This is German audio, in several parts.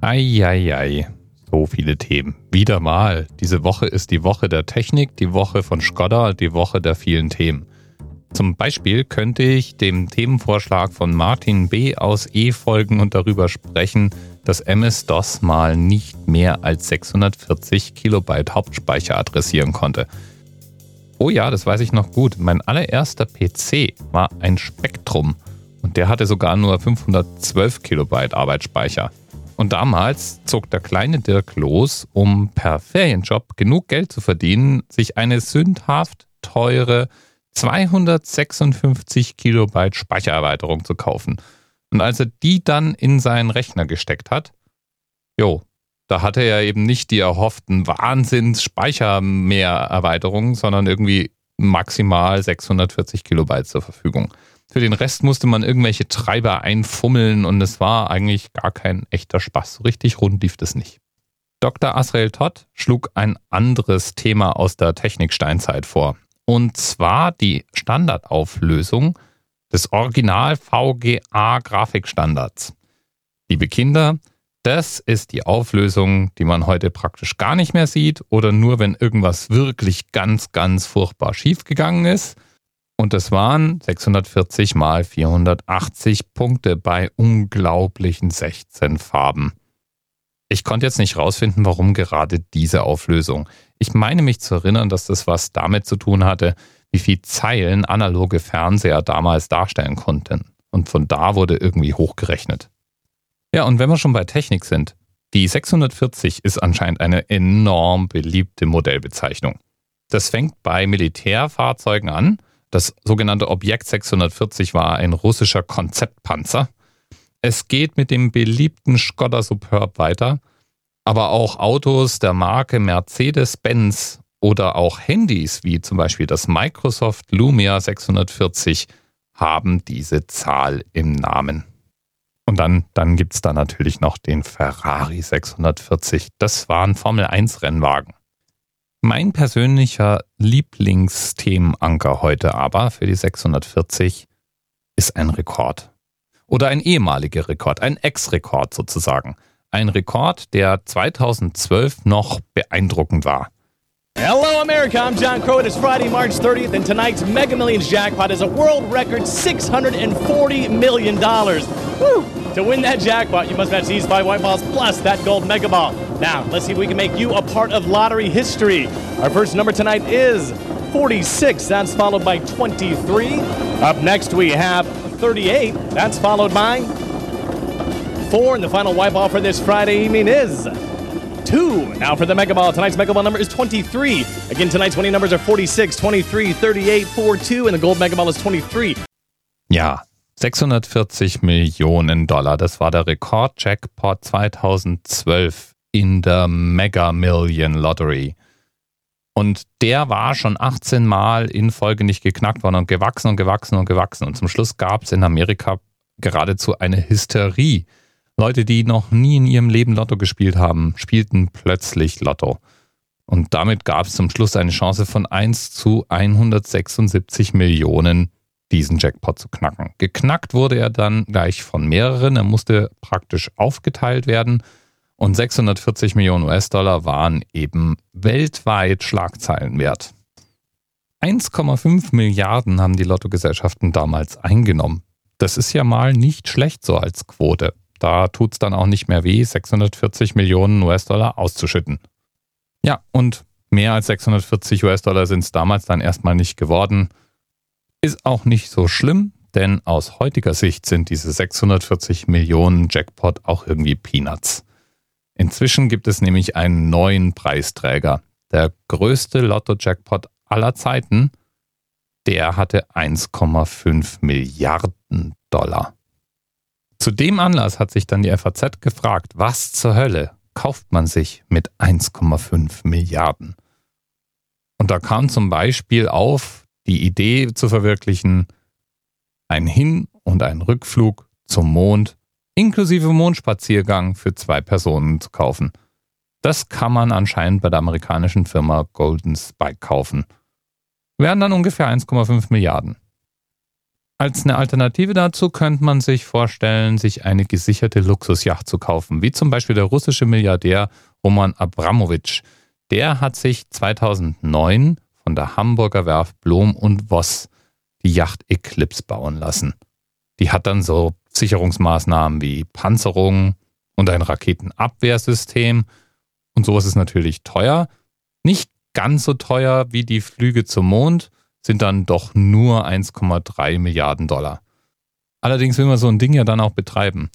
Eieiei, so viele Themen. Wieder mal. Diese Woche ist die Woche der Technik, die Woche von Skoda, die Woche der vielen Themen. Zum Beispiel könnte ich dem Themenvorschlag von Martin B. aus E folgen und darüber sprechen, dass MS-DOS mal nicht mehr als 640 Kilobyte Hauptspeicher adressieren konnte. Oh ja, das weiß ich noch gut. Mein allererster PC war ein Spektrum und der hatte sogar nur 512 Kilobyte Arbeitsspeicher. Und damals zog der kleine Dirk los, um per Ferienjob genug Geld zu verdienen, sich eine sündhaft teure 256 Kilobyte Speichererweiterung zu kaufen. Und als er die dann in seinen Rechner gesteckt hat, jo, da hatte er eben nicht die erhofften Wahnsinns-Speichermehrerweiterungen, sondern irgendwie maximal 640 Kilobyte zur Verfügung. Für den Rest musste man irgendwelche Treiber einfummeln und es war eigentlich gar kein echter Spaß. So richtig rund lief das nicht. Dr. Asrael Todd schlug ein anderes Thema aus der Techniksteinzeit vor. Und zwar die Standardauflösung des Original VGA Grafikstandards. Liebe Kinder, das ist die Auflösung, die man heute praktisch gar nicht mehr sieht oder nur wenn irgendwas wirklich ganz, ganz furchtbar schiefgegangen ist. Und das waren 640 mal 480 Punkte bei unglaublichen 16 Farben. Ich konnte jetzt nicht rausfinden, warum gerade diese Auflösung. Ich meine mich zu erinnern, dass das was damit zu tun hatte, wie viel Zeilen analoge Fernseher damals darstellen konnten. Und von da wurde irgendwie hochgerechnet. Ja, und wenn wir schon bei Technik sind, die 640 ist anscheinend eine enorm beliebte Modellbezeichnung. Das fängt bei Militärfahrzeugen an das sogenannte Objekt 640 war ein russischer Konzeptpanzer. Es geht mit dem beliebten Skoda Superb weiter, aber auch Autos der Marke Mercedes-Benz oder auch Handys wie zum Beispiel das Microsoft Lumia 640 haben diese Zahl im Namen. Und dann, dann gibt es da natürlich noch den Ferrari 640. Das war ein Formel-1-Rennwagen. Mein persönlicher Lieblingsthemenanker heute aber für die 640 ist ein Rekord. Oder ein ehemaliger Rekord, ein Ex-Rekord sozusagen. Ein Rekord, der 2012 noch beeindruckend war. Hello, America. I'm John Crow. It is Friday, March 30th, and tonight's Mega Millions jackpot is a world record $640 million. Woo! To win that jackpot, you must match these five white balls plus that gold mega ball. Now, let's see if we can make you a part of lottery history. Our first number tonight is 46. That's followed by 23. Up next, we have 38. That's followed by 4. And the final white ball for this Friday evening is 2. Now for the Mega Ball. Tonight's Mega Ball number is 23. Again, tonight's winning numbers are 46, 23, 38, 4, 2. And the gold Mega Ball is 23. Ja, 640 Millionen Dollar. Das war der Rekord-Jackpot 2012 in der Mega Million Lottery. Und der war schon 18 Mal in Folge nicht geknackt worden und gewachsen und gewachsen und gewachsen. Und zum Schluss gab es in Amerika geradezu eine Hysterie. Leute, die noch nie in ihrem Leben Lotto gespielt haben, spielten plötzlich Lotto. Und damit gab es zum Schluss eine Chance von 1 zu 176 Millionen, diesen Jackpot zu knacken. Geknackt wurde er dann gleich von mehreren. Er musste praktisch aufgeteilt werden. Und 640 Millionen US-Dollar waren eben weltweit Schlagzeilen wert. 1,5 Milliarden haben die Lottogesellschaften damals eingenommen. Das ist ja mal nicht schlecht so als Quote. Da tut es dann auch nicht mehr weh, 640 Millionen US-Dollar auszuschütten. Ja, und mehr als 640 US-Dollar sind es damals dann erstmal nicht geworden. Ist auch nicht so schlimm, denn aus heutiger Sicht sind diese 640 Millionen Jackpot auch irgendwie Peanuts. Inzwischen gibt es nämlich einen neuen Preisträger. Der größte Lotto-Jackpot aller Zeiten, der hatte 1,5 Milliarden Dollar. Zu dem Anlass hat sich dann die FAZ gefragt, was zur Hölle kauft man sich mit 1,5 Milliarden? Und da kam zum Beispiel auf, die Idee zu verwirklichen, ein Hin- und ein Rückflug zum Mond inklusive Mondspaziergang für zwei Personen zu kaufen. Das kann man anscheinend bei der amerikanischen Firma Golden Spike kaufen. Wären dann ungefähr 1,5 Milliarden. Als eine Alternative dazu könnte man sich vorstellen, sich eine gesicherte Luxusjacht zu kaufen, wie zum Beispiel der russische Milliardär Roman Abramowitsch. Der hat sich 2009 von der Hamburger Werft Blom und Voss die Yacht Eclipse bauen lassen. Die hat dann so Sicherungsmaßnahmen wie Panzerung und ein Raketenabwehrsystem. Und sowas ist natürlich teuer. Nicht ganz so teuer wie die Flüge zum Mond, sind dann doch nur 1,3 Milliarden Dollar. Allerdings will man so ein Ding ja dann auch betreiben.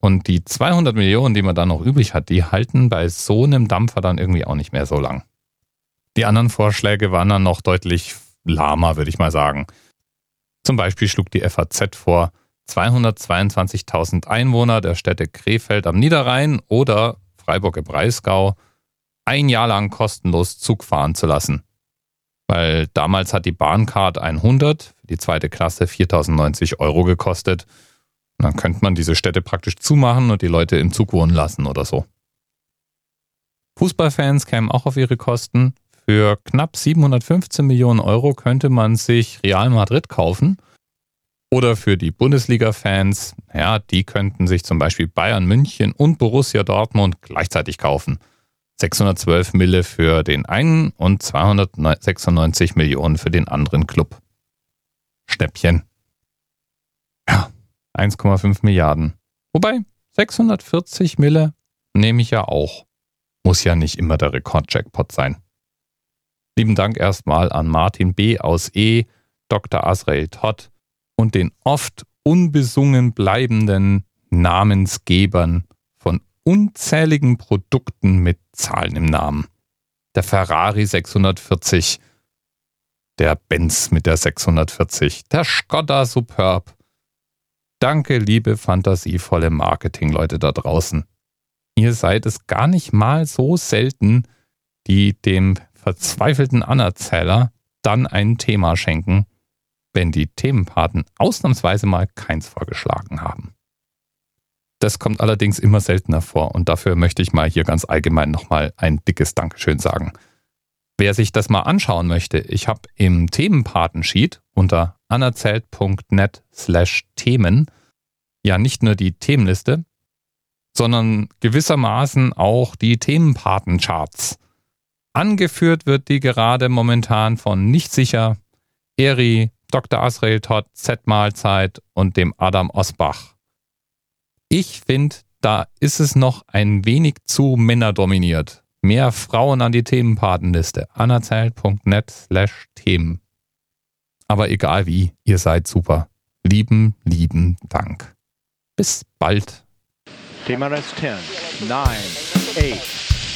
Und die 200 Millionen, die man dann noch übrig hat, die halten bei so einem Dampfer dann irgendwie auch nicht mehr so lang. Die anderen Vorschläge waren dann noch deutlich lahmer, würde ich mal sagen. Zum Beispiel schlug die FAZ vor, 222.000 Einwohner der Städte Krefeld am Niederrhein oder Freiburg im Breisgau ein Jahr lang kostenlos Zug fahren zu lassen. Weil damals hat die Bahncard 100 für die zweite Klasse 4.090 Euro gekostet. Und dann könnte man diese Städte praktisch zumachen und die Leute im Zug wohnen lassen oder so. Fußballfans kämen auch auf ihre Kosten. Für knapp 715 Millionen Euro könnte man sich Real Madrid kaufen. Oder für die Bundesliga-Fans, ja, die könnten sich zum Beispiel Bayern München und Borussia Dortmund gleichzeitig kaufen. 612 Mille für den einen und 296 Millionen für den anderen Club. Schnäppchen. Ja, 1,5 Milliarden. Wobei, 640 Mille nehme ich ja auch. Muss ja nicht immer der Rekordjackpot sein. Lieben Dank erstmal an Martin B. aus E., Dr. Asrael Todd und den oft unbesungen bleibenden Namensgebern von unzähligen Produkten mit Zahlen im Namen. Der Ferrari 640, der Benz mit der 640, der Skoda Superb. Danke, liebe fantasievolle Marketingleute da draußen. Ihr seid es gar nicht mal so selten, die dem verzweifelten Anerzähler dann ein Thema schenken, wenn die Themenpaten ausnahmsweise mal keins vorgeschlagen haben. Das kommt allerdings immer seltener vor und dafür möchte ich mal hier ganz allgemein nochmal ein dickes Dankeschön sagen. Wer sich das mal anschauen möchte, ich habe im Themenpatensheet unter anerzählt.net slash Themen ja nicht nur die Themenliste, sondern gewissermaßen auch die Themenpatencharts. Angeführt wird die gerade momentan von Nicht sicher, Eri, Dr. Asrael Todd, Z-Mahlzeit und dem Adam Osbach. Ich finde, da ist es noch ein wenig zu männerdominiert. Mehr Frauen an die Themenpatenliste. anerzählt.net slash Themen. Aber egal wie, ihr seid super. Lieben, lieben Dank. Bis bald. Thema Rest 10, 9, 8,